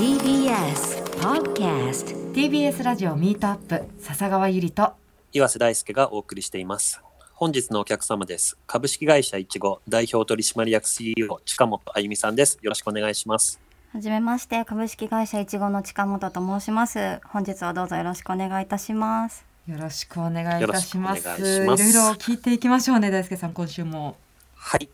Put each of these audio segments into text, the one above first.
TBS Podcast TBS ラジオミートアップ笹川ゆりと岩瀬大輔がお送りしています。本日のお客様です。株式会社いちご代表取締役 CEO 近本あゆみさんです。よろしくお願いします。はじめまして株式会社いちごの近本と申します本日はどうぞよろしくお願いいたしますよろしくお願いいたしますいろいろ聞いていきましょうね大輔さん今週もはい。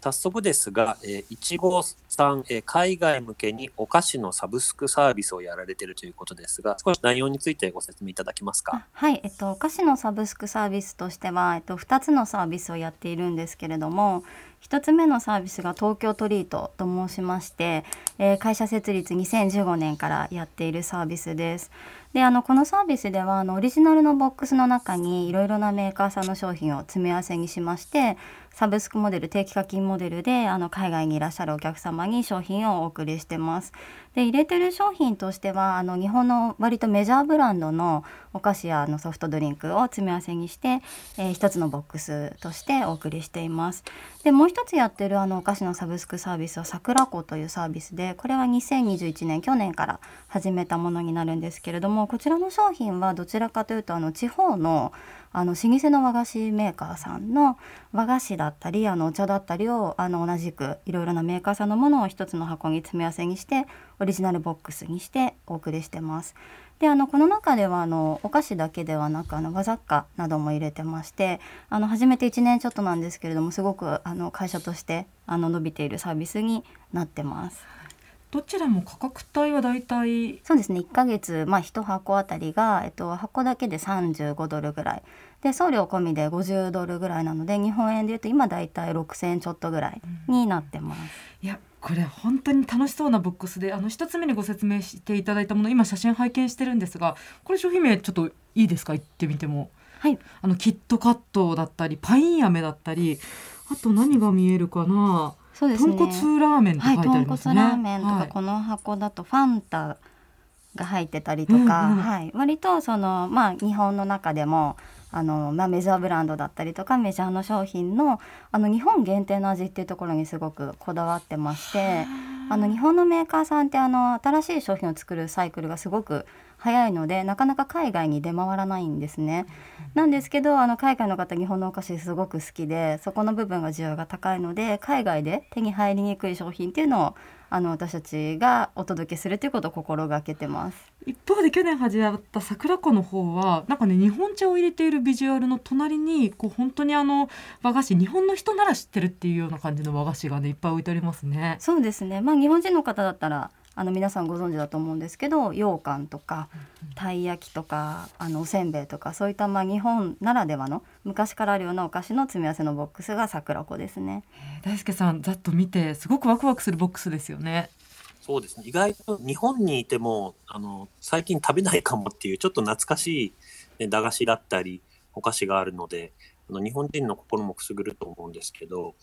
早速ですが、えーいちごさん、えー海外向けにお菓子のサブスクサービスをやられているということですが、少し内容についてご説明いただけますか？はいえっとお菓子のサブスクサービスとしてはえっと2つのサービスをやっているんですけれども1つ目のサービスが東京トリートと申しまして、えー会社設立2015年からやっているサービスですであのこのサービスではあのオリジナルのボックスの中にいろいろなメーカーさんの商品を詰め合わせにしましてサブスクモデル定期課金モデルであの海外にいらっしゃるお客様に商品をお送りしてます。で入れてる商品としてはあの日本の割とメジャーブランドのお菓子やあのソフトドリンクを詰め合わせにして、えー一つのボックスとしてお送りしています。でもう一つやってるあのお菓子のサブスクサービスは桜子というサービスでこれは2021年去年から始めたものになるんですけれどもこちらの商品はどちらかというとあの地方のあの老舗の和菓子メーカーさんの和菓子だったりあのお茶だったりをあの同じくいろいろなメーカーさんのものを一つの箱に詰め合わせにしてオリジナルボックスにしてお送りしてます。であのこの中ではあのお菓子だけではなくあの和雑貨なども入れてましてあの始めて1年ちょっとなんですけれどもすごくあの会社としてあの伸びているサービスになってます。どちらも価格帯はだいたいそうですね。1ヶ月、まあ、1箱あたりが、えっと、箱だけで35ドルぐらい。で送料込みで50ドルぐらいなので日本円でいうと今だいたい6000円ちょっとぐらいになってます。いやこれ本当に楽しそうなボックスであの一つ目にご説明していただいたもの今写真拝見してるんですがこれ商品名ちょっといいですか？言ってみても。はい、あのキットカットだったりパイン飴だったりあと何が見えるかな？そうですね。豚骨ラーメンって書はいい、てあり豚ますね。骨ラーメンとか、はい。この箱だとファンタが入ってたりとか、うんうんはい、割とそのまあ日本の中でもあの、まあ、メジャーブランドだったりとかメジャーの商品のあの日本限定の味っていうところにすごくこだわってましてあの日本のメーカーさんってあの新しい商品を作るサイクルがすごく早いのでなかなか海外に出回らないんですね。なんですけどあの海外の方日本のお菓子すごく好きでそこの部分が需要が高いので海外で手に入りにくい商品っていうのをあの私たちがお届けするということを心がけてます。一方で去年始まった桜子の方はなんかね日本茶を入れているビジュアルの隣にこう本当にあの和菓子日本の人なら知ってるっていうような感じの和菓子がねいっぱい置いてありますね。そうですね。まあ日本人の方だったらあの皆さんご存知だと思うんですけど、羊羹とかたい焼きとかあのおせんべいとかそういったまあ日本ならではの昔からあるようなお菓子の詰め合わせのボックスが桜子ですね。えー大輔さんざっと見てすごくワクワクするボックスですよね。そうですね。意外と日本にいても、あの、最近食べないかもっていう、ちょっと懐かしい、ね、駄菓子だったり、お菓子があるので、あの日本人の心もくすぐると思うんですけど、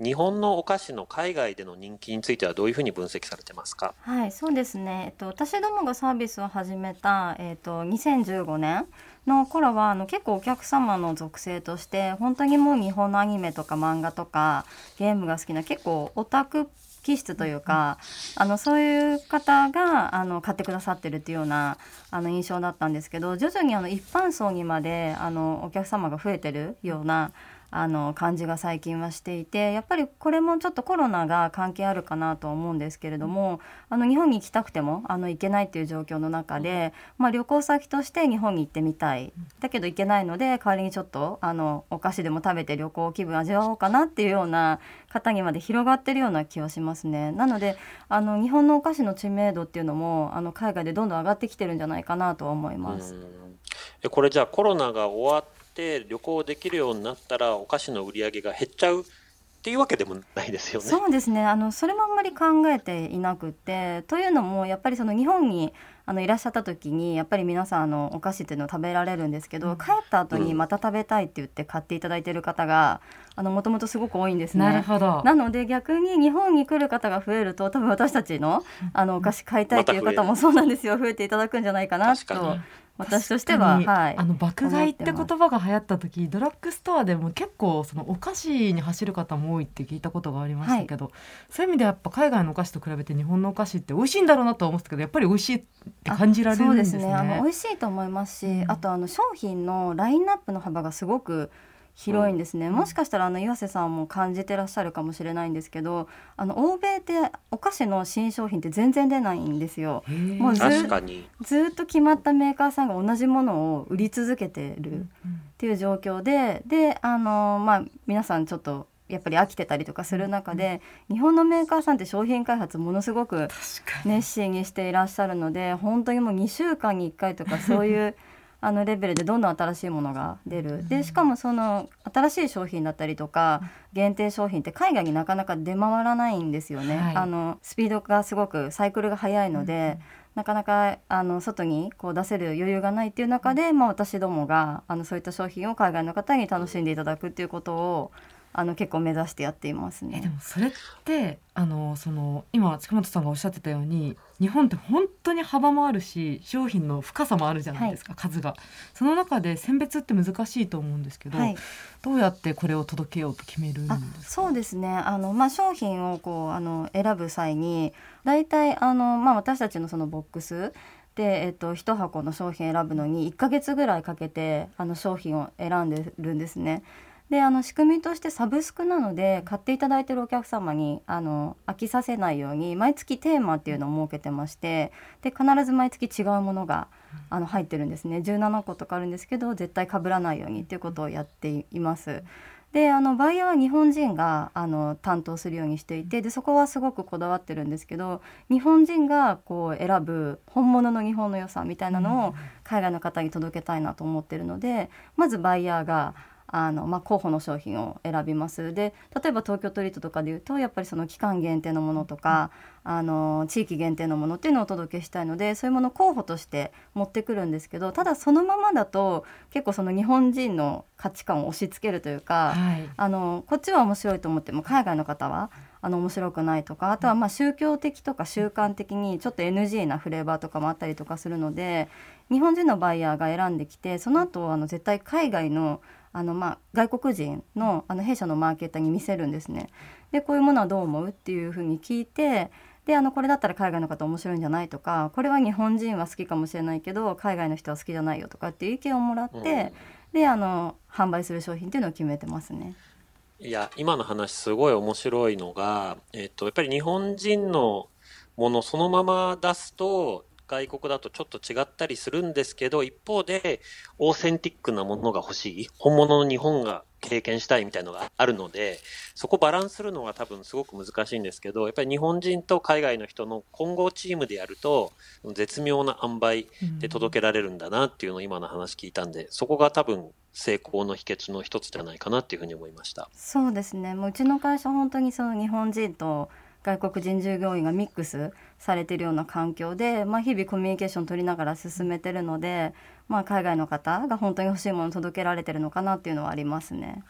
日本のお菓子の海外での人気についてはどういうふうに分析されてますか？はい、そうですね。えっと私どもがサービスを始めたえっと2015年の頃はあの結構お客様の属性として本当にもう日本のアニメとか漫画とかゲームが好きな結構オタク気質というか、あのそういう方があの買ってくださってるっていうようなあの印象だったんですけど徐々にあの一般層にまであのお客様が増えてるようなあの感じが最近はしていてやっぱりこれもちょっとコロナが関係あるかなと思うんですけれどもあの日本に行きたくてもあの行けないっていう状況の中で、まあ、旅行先として日本に行ってみたいだけど行けないので代わりにちょっとあのお菓子でも食べて旅行気分味わおうかなっていうような方にまで広がってるような気はしますね。なのであの日本のお菓子の知名度っていうのもあの海外でどんどん上がってきてるんじゃないかなとは思います。これじゃあコロナが終わって旅行できるようになったらお菓子の売り上げが減っちゃうっていうわけでもないですよね。そうですね。あのそれもあんまり考えていなくって。というのもやっぱりその日本にあのいらっしゃった時にやっぱり皆さんあのお菓子っていうのを食べられるんですけど、うん。帰った後にまた食べたいって言って買っていただいている方がもともとすごく多いんですね。なるほど。なので逆に日本に来る方が増えると多分私たちのあのお菓子買いたいという方もそうなんですよ。増えていただくんじゃないかなと私としては、はい、あの爆買いって言葉が流行った時ドラッグストアでも結構そのお菓子に走る方も多いって聞いたことがありましたけど、そういう意味ではやっぱ海外のお菓子と比べて日本のお菓子って美味しいんだろうなとは思ってたけどやっぱり美味しいって感じられるんですね。そうですね。あの美味しいと思いますし、うん。あとあの商品のラインナップの幅がすごく広いんですね、もしかしたらあの岩瀬さんも感じてらっしゃるかもしれないんですけどあの欧米ってお菓子の新商品って全然出ないんですよ。もうず確かに。ずっと決まったメーカーさんが同じものを売り続けてるうんっていう状況でであのまあ皆さんちょっとやっぱり飽きてたりとかする中で、日本のメーカーさんって商品開発ものすごく熱心にしていらっしゃるので本当にもう2週間に1回とかそういうあのレベルでどんどん新しいものが出る。でしかもその新しい商品だったりとか限定商品って海外になかなか出回らないんですよね、はい。あのスピードがすごくサイクルが速いので、なかなかあの外にこう出せる余裕がないっていう中で、まあ、私どもがあのそういった商品を海外の方に楽しんでいただくっていうことをあの結構目指してやっていますえでね。もそれってあのその今近本さんがおっしゃってたように日本って本当に幅もあるし商品の深さもあるじゃないですか、数が。その中で選別って難しいと思うんですけど、はい。どうやってこれを届けようと決めるんですそうですね。あの、まあ、商品をこうあの選ぶ際に大体あの、まあ、私たちのそのボックスで、えっと、1箱の商品選ぶのに1ヶ月ぐらいかけてあの商品を選んでるんですね。であの仕組みとしてサブスクなので買っていただいてるお客様にあの飽きさせないように毎月テーマっていうのを設けてましてで必ず毎月違うものがあの入ってるんですね17個とかあるんですけど絶対被らないようにっていうことをやっています。であのバイヤーは日本人があの担当するようにしていてでそこはすごくこだわってるんですけど日本人がこう選ぶ本物の日本の良さみたいなのを海外の方に届けたいなと思ってるのでまずバイヤーがあの、まあ、候補の商品を選びますで例えば東京トリートとかでいうとやっぱりその期間限定のものとかあの地域限定のものっていうのをお届けしたいのでそういうものを候補として持ってくるんですけどただそのままだと結構その日本人の価値観を押し付けるというか。はいあのこっちは面白いと思っても海外の方はあの面白くないとかあとはまあ宗教的とか習慣的にちょっと NG なフレーバーとかもあったりとかするので日本人のバイヤーが選んできてその後あの絶対海外のあのまあ外国人のあの弊社のマーケターに見せるんですね。でこういうものはどう思うっていうふうに聞いてであのこれだったら海外の方面白いんじゃないとかこれは日本人は好きかもしれないけど海外の人は好きじゃないよとかっていう意見をもらって、であの販売する商品っていうのを決めてますね。いや、今の話すごい面白いのが、えっと、やっぱり日本人のものそのまま出すと、外国だとちょっと違ったりするんですけど、一方で、オーセンティックなものが欲しい、本物の日本が経験したいみたいのがあるので、そこバランスするのが多分すごく難しいんですけど、やっぱり日本人と海外の人の混合チームでやると、絶妙な塩梅で届けられるんだなっていうのを今の話聞いたんで、そこが多分成功の秘訣の一つじゃないかなっていうふうに思いました。そうですねもううちの会社本当にその日本人と外国人従業員がミックスされてるような環境で、まあ、日々コミュニケーション取りながら進めてるので、まあ、海外の方が本当に欲しいものを届けられてるのかなっていうのはありますね。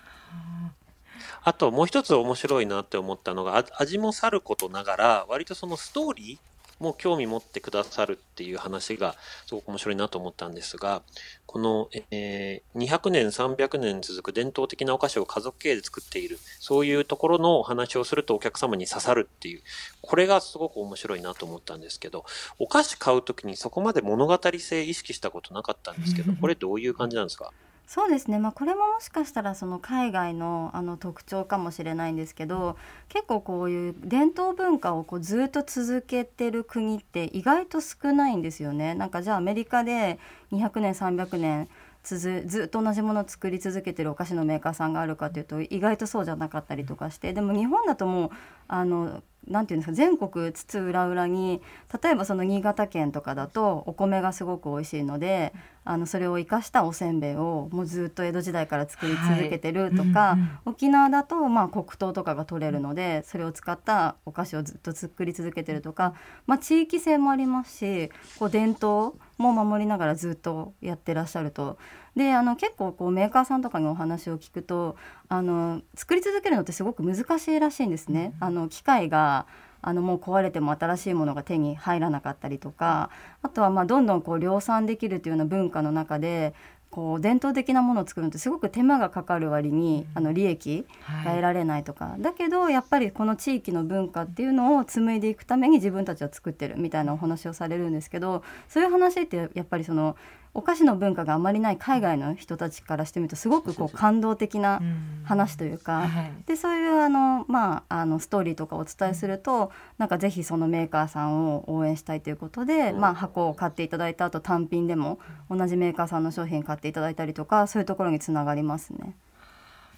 あともう一つ面白いなって思ったのが、味もさることながら、割とそのストーリーも興味持ってくださるっていう話がすごく面白いなと思ったんですが、この、えー200年、300年続く伝統的なお菓子を家族経営で作っている、そういうところのお話をするとお客様に刺さるっていう、これがすごく面白いなと思ったんですけど、お菓子買うときにそこまで物語性意識したことなかったんですけど、これどういう感じなんですか？そうですね、まあ、これももしかしたらその海外のあの特徴かもしれないんですけど結構こういう伝統文化をこうずっと続けてる国って意外と少ないんですよね。なんかじゃあアメリカで200年300年つづずっと同じものを作り続けてるお菓子のメーカーさんがあるかというと意外とそうじゃなかったりとかしてでも日本だともうあのなんていうんですか全国津々浦々に例えばその新潟県とかだとお米がすごく美味しいのであのそれを生かしたおせんべいをもうずっと江戸時代から作り続けてるとか、はいうんうん沖縄だとまあ黒糖とかが取れるのでそれを使ったお菓子をずっと作り続けてるとか、まあ、地域性もありますしこう伝統も守りながらずっとやってらっしゃると。であの結構こうメーカーさんとかにお話を聞くとあの作り続けるのってすごく難しいらしいんですね。あの機械があのもう壊れても新しいものが手に入らなかったりとかあとはまあどんどんこう量産できるというような文化の中でこう伝統的なものを作るのってすごく手間がかかる割に、あの利益が得られないとか、はい、だけどやっぱりこの地域の文化っていうのを紡いでいくために自分たちは作ってるみたいなお話をされるんですけどそういう話ってやっぱりそのお菓子の文化があまりない海外の人たちからしてみるとすごくこう感動的な話というか、でそういうあの、まあ、あのストーリーとかお伝えするとなんかぜひそのメーカーさんを応援したいということで、まあ、箱を買っていただいた後単品でも同じメーカーさんの商品買っていただいたりとかそういうところにつながりますね。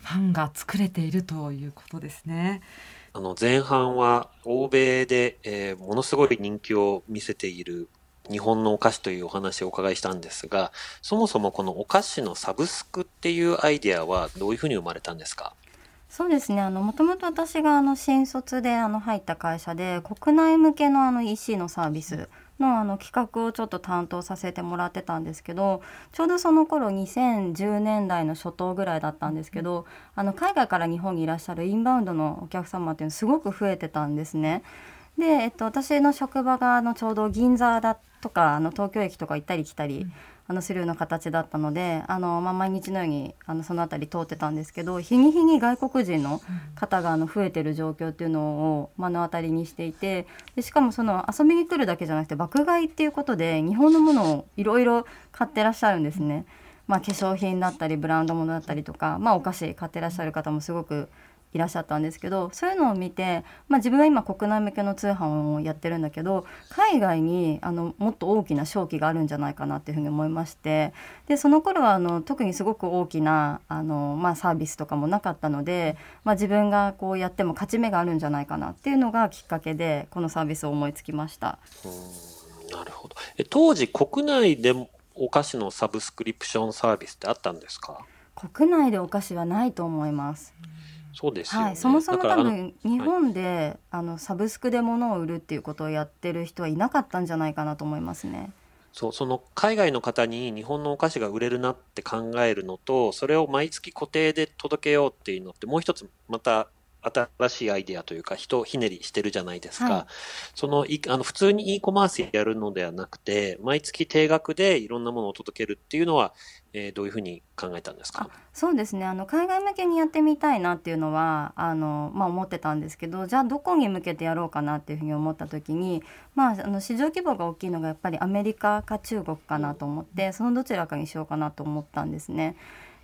ファンが作れているということですね。あの前半は欧米で、えー、ものすごい人気を見せている日本のお菓子というお話をお伺いしたんですが、そもそもこのお菓子のサブスクっていうアイデアはどういうふうに生まれたんですか？そうですねあのもともと私があの新卒であの入った会社で国内向けのあの EC のサービスのあの企画をちょっと担当させてもらってたんですけどちょうどその頃2010年代の初頭ぐらいだったんですけどあの海外から日本にいらっしゃるインバウンドのお客様っていうのすごく増えてたんですね。で、えっと、私の職場があのちょうど銀座だとかあの東京駅とか行ったり来たり、あのするような形だったのであの、まあ、毎日のようにあのその辺り通ってたんですけど日に日に外国人の方があの増えてる状況っていうのを目の当たりにしていてでしかもその遊びに来るだけじゃなくて爆買いっていうことで日本のものをいろいろ買ってらっしゃるんですね。まあ、化粧品だったりブランド物だったりとか、まあ、お菓子買ってらっしゃる方もすごくいらっしゃったんですけどそういうのを見て、まあ、自分は今国内向けの通販をやってるんだけど海外にあのもっと大きな商機があるんじゃないかなっていうふうに思いましてでその頃はあの特にすごく大きなあの、まあ、サービスとかもなかったので、まあ、自分がこうやっても勝ち目があるんじゃないかなっていうのがきっかけでこのサービスを思いつきました。なるほどえ当時国内でお菓子のサブスクリプションサービスってあったんですか？国内でお菓子はないと思います。そうです、ね、はい、そもそも多分日本であのサブスクで物を売るっていうことをやってる人はいなかったんじゃないかなと思いますね。そうその海外の方に日本のお菓子が売れるなって考えるのとそれを毎月固定で届けようっていうのってもう一つまた新しいアイデアというか、人ひねりしてるじゃないですか。はい、そのい、あの、普通に e コマースやるのではなくて、毎月定額でいろんなものを届けるっていうのは、えー、どういうふうに考えたんですか？そうですねあの海外向けにやってみたいなっていうのはあの、まあ、思ってたんですけどじゃあどこに向けてやろうかなっていうふうに思った時に、まあ、あの市場規模が大きいのがやっぱりアメリカか中国かなと思って、そのどちらかにしようかなと思ったんですね。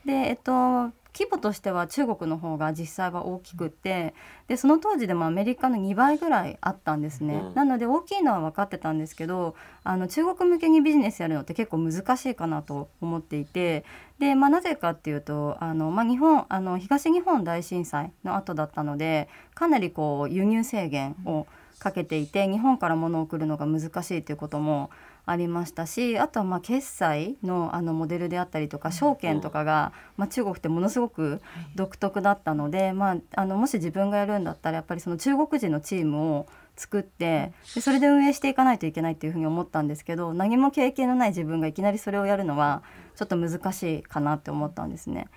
でえっと規模としては中国の方が実際は大きくてでその当時でもアメリカの2倍ぐらいあったんですね、うん、なので大きいのは分かってたんですけどあの中国向けにビジネスやるのって結構難しいかなと思っていてで、まあ、なぜかっていうとあの、まあ、日本あの東日本大震災の後だったのでかなりこう輸入制限をかけていて日本から物を送るのが難しいということもありましたしあとはまあ決済のあのモデルであったりとか証券とかが、まあ、中国ってものすごく独特だったので、まあ、あのもし自分がやるんだったらやっぱりその中国人のチームを作ってでそれで運営していかないといけないっていうふうに思ったんですけど何も経験のない自分がいきなりそれをやるのはちょっと難しいかなって思ったんですね。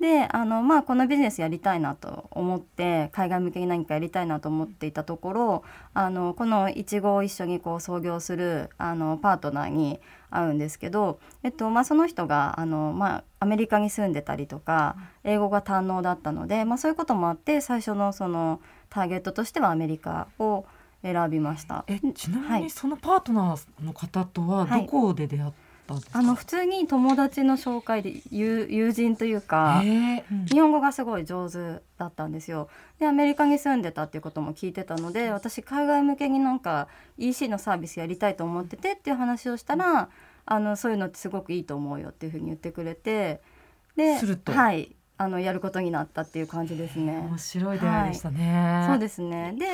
であのまあこのビジネスやりたいなと思って海外向けに何かやりたいなと思っていたところあのこのいちごを一緒にこう創業するあのパートナーに会うんですけど、えっとまあ、その人があの、まあ、アメリカに住んでたりとか英語が堪能だったので、まあ、そういうこともあって最初のそのターゲットとしてはアメリカを選びました。えちなみにそのパートナーの方とはどこで出会っったんですあの普通に友達の紹介で友友人というか、うん、日本語がすごい上手だったんですよ。でアメリカに住んでたっていうことも聞いてたので私海外向けになんか EC のサービスやりたいと思っててっていう話をしたら、あのそういうのってすごくいいと思うよっていうふうに言ってくれてではいあのやることになったっていう感じですね。面白い出会いでしたね。はい、そうですね。で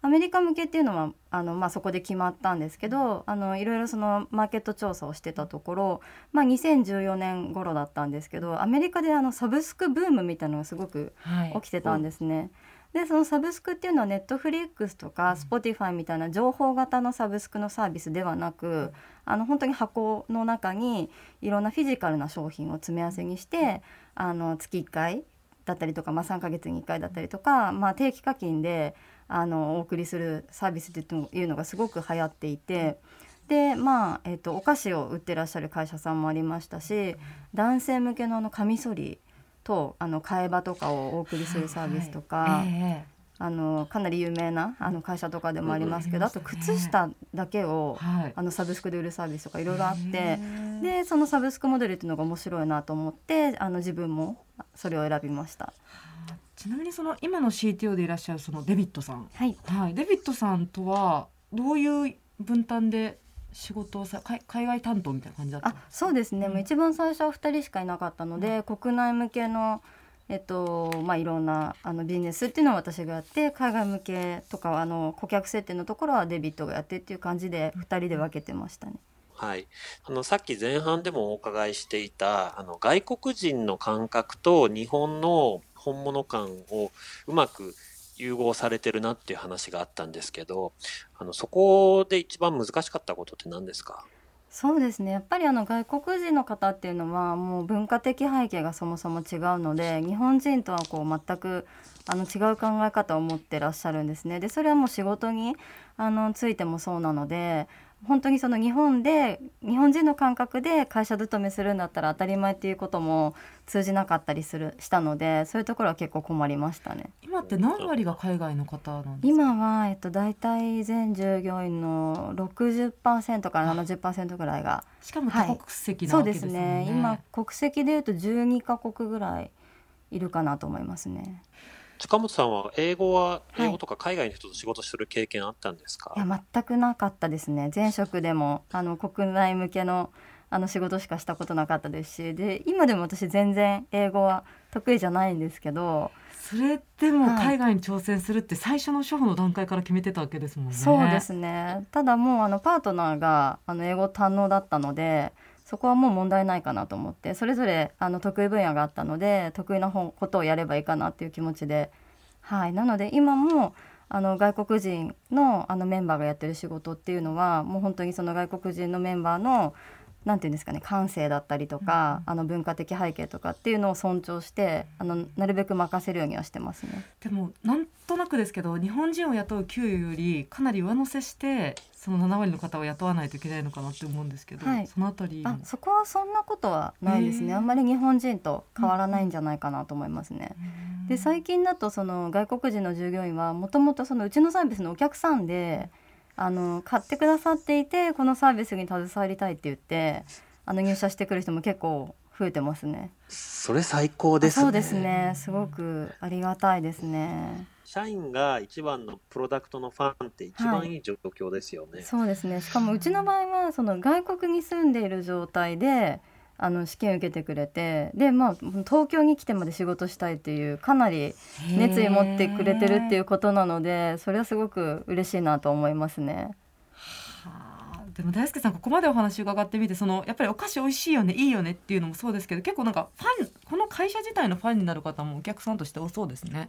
アメリカ向けっていうのはあの、まあ、そこで決まったんですけどあのいろいろそのマーケット調査をしてたところ、まあ、2014年頃だったんですけどアメリカであのサブスクブームみたいなのがすごく起きてたんですね。はい。でそのサブスクっていうのはネットフリックスとかスポティファイみたいな情報型のサブスクのサービスではなくあの本当に箱の中にいろんなフィジカルな商品を詰め合わせにしてあの月1回だったりとか、まあ、3ヶ月に1回だったりとか、まあ、定期課金であのお送りするサービスっていうのがすごく流行っていて。でまあえーと、お菓子を売ってらっしゃる会社さんもありましたし男性向けのあのカミソリとあの替え刃とかをお送りするサービスとか、はいえーあのかなり有名なあの会社とかでもありますけど、あと靴下だけを、あのサブスクで売るサービスとかいろいろあってでそのサブスクモデルっていうのが面白いなと思ってあの自分もそれを選びました。ちなみにその今の CTO でいらっしゃるそのデビットさん、はい、はい、デビットさんとはどういう分担で仕事をさ海外担当みたいな感じだったあそうですね、うん、もう一番最初は2人しかいなかったので、うん、国内向けのえっとまあ、いろんなあのビジネスっていうのは私がやって海外向けとかあの顧客設定のところはデビットがやってっていう感じで2人で分けてましたね。はい、あのさっき前半でもお伺いしていたあの外国人の感覚と日本の本物感をうまく融合されてるなっていう話があったんですけどあのそこで一番難しかったことって何ですか？そうですね。やっぱりあの外国人の方っていうのはもう文化的背景がそもそも違うので日本人とはこう全くあの違う考え方を持ってらっしゃるんですね。でそれはもう仕事にあのついてもそうなので本当にその日本で日本人の感覚で会社勤めするんだったら当たり前っていうことも通じなかったりするしたのでそういうところは結構困りましたね。今って何割が海外の方なんですか？今は、えっと、大体全従業員の60%から70%ぐらいがしかも多国籍なわけですね、はい、そうですね今国籍でいうと12か国ぐらいいるかなと思いますね。塚本さんは英語は英語とか海外の人と仕事する経験あったんですか、はい、いや全くなかったですね。前職でもあの国内向けのあの仕事しかしたことなかったですしで今でも私全然英語は得意じゃないんですけどそれでも海外に挑戦するって最初の初歩の段階から決めてたわけですもんね。そうですね。ただもうあのパートナーがあの英語堪能だったのでそこはもう問題ないかなと思ってそれぞれあの得意分野があったので得意なことをやればいいかなっていう気持ちで、はい、なので今もあの外国人のあのメンバーがやってる仕事っていうのはもう本当にその外国人のメンバーのなんていうんですかね感性だったりとか、うん、あの文化的背景とかっていうのを尊重してあのなるべく任せるようにはしてますね。でもなんとなくですけど日本人を雇う給与よりかなり上乗せしてその7割の方を雇わないといけないのかなって思うんですけど、はい、そのあたり。あそこはそんなことはないですね。あんまり日本人と変わらないんじゃないかなと思いますね。で最近だとその外国人の従業員はもともとそのうちのサービスのお客さんであの買ってくださっていてこのサービスに携わりたいって言ってあの入社してくる人も結構増えてますね。それ最高ですね。そうですね。すごくありがたいですね。社員が一番のプロダクトのファンって一番いい状況ですよね。はい、そうですね。しかもうちの場合はその外国に住んでいる状態で。あの試験受けてくれてでまあ東京に来てまで仕事したいっていうかなり熱意持ってくれてるっていうことなのでそれはすごく嬉しいなと思いますね。でも大輔さんここまでお話伺ってみてそのやっぱりお菓子美味しいよねいいよねっていうのもそうですけど結構なんかファンこの会社自体のファンになる方もお客さんとして多そうですね。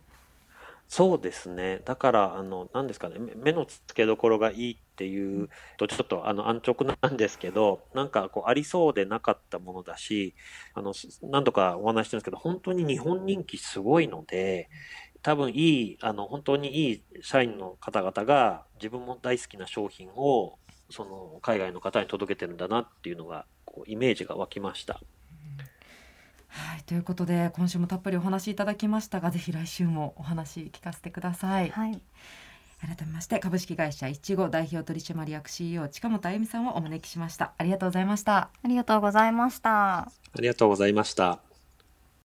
そうですね。だから、あの、何ですかね、目の付けどころがいいっていうと、ちょっとあの安直なんですけど、なんかこうありそうでなかったものだし、あの、何度かお話してるんですけど、本当に日本人気すごいので、多分いい、あの、本当にいい社員の方々が自分も大好きな商品を、その海外の方に届けてるんだなっていうのが、こうイメージが湧きました。はいということで今週もたっぷりお話しいただきましたがぜひ来週もお話聞かせてください。はい。改めまして株式会社いちご代表取締役 CEO 近本あゆみさんをお招きしました。ありがとうございました。ありがとうございました。ありがとうございました